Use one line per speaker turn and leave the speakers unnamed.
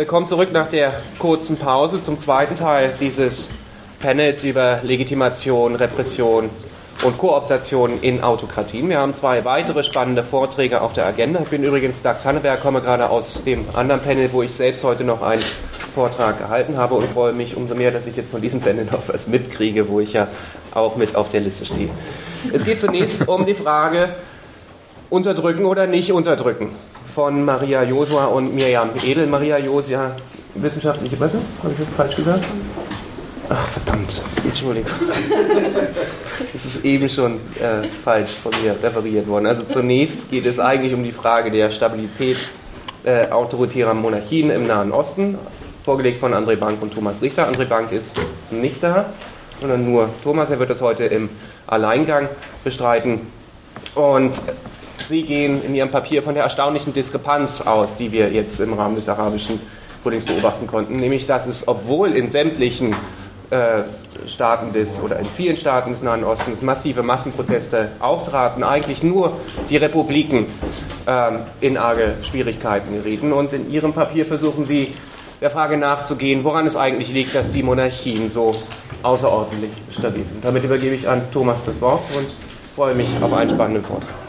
Willkommen zurück nach der kurzen Pause zum zweiten Teil dieses Panels über Legitimation, Repression und Kooptation in Autokratien. Wir haben zwei weitere spannende Vorträge auf der Agenda. Ich bin übrigens Doug Tanneberg, komme gerade aus dem anderen Panel, wo ich selbst heute noch einen Vortrag gehalten habe und freue mich umso mehr, dass ich jetzt von diesem Panel noch was mitkriege, wo ich ja auch mit auf der Liste stehe. Es geht zunächst um die Frage, unterdrücken oder nicht unterdrücken von Maria Josua und Mirjam Edel. Maria Josua, wissenschaftliche, was? Habe ich das falsch gesagt? Ach, verdammt, Entschuldigung. Das ist eben schon äh, falsch von mir referiert worden. Also zunächst geht es eigentlich um die Frage der Stabilität äh, autoritärer Monarchien im Nahen Osten, vorgelegt von André Bank und Thomas Richter. André Bank ist nicht da, sondern nur Thomas. Er wird das heute im Alleingang bestreiten. Und Sie gehen in Ihrem Papier von der erstaunlichen Diskrepanz aus, die wir jetzt im Rahmen des arabischen Frühlings beobachten konnten, nämlich dass es, obwohl in sämtlichen äh, Staaten des oder in vielen Staaten des Nahen Ostens massive Massenproteste auftraten, eigentlich nur die Republiken ähm, in arge Schwierigkeiten gerieten. Und in Ihrem Papier versuchen Sie der Frage nachzugehen, woran es eigentlich liegt, dass die Monarchien so außerordentlich stabil sind. Damit übergebe ich an Thomas das Wort und freue mich auf einen spannenden Vortrag.